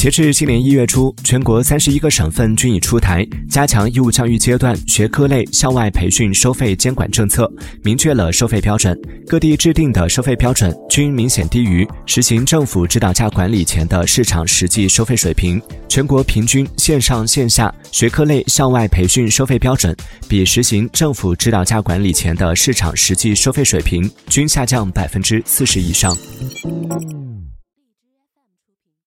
截至今年一月初全国三十一个省份均已出台加强义务教育阶段学科类校外培训收费监管政策明确了收费标准。各地制定的收费标准均明显低于实行政府指导价管理前的市场实际收费水平。全国平均线上线下学科类校外培训收费标准比实行政府指导价管理前的市场实际收费水平均下降百分之四十以上。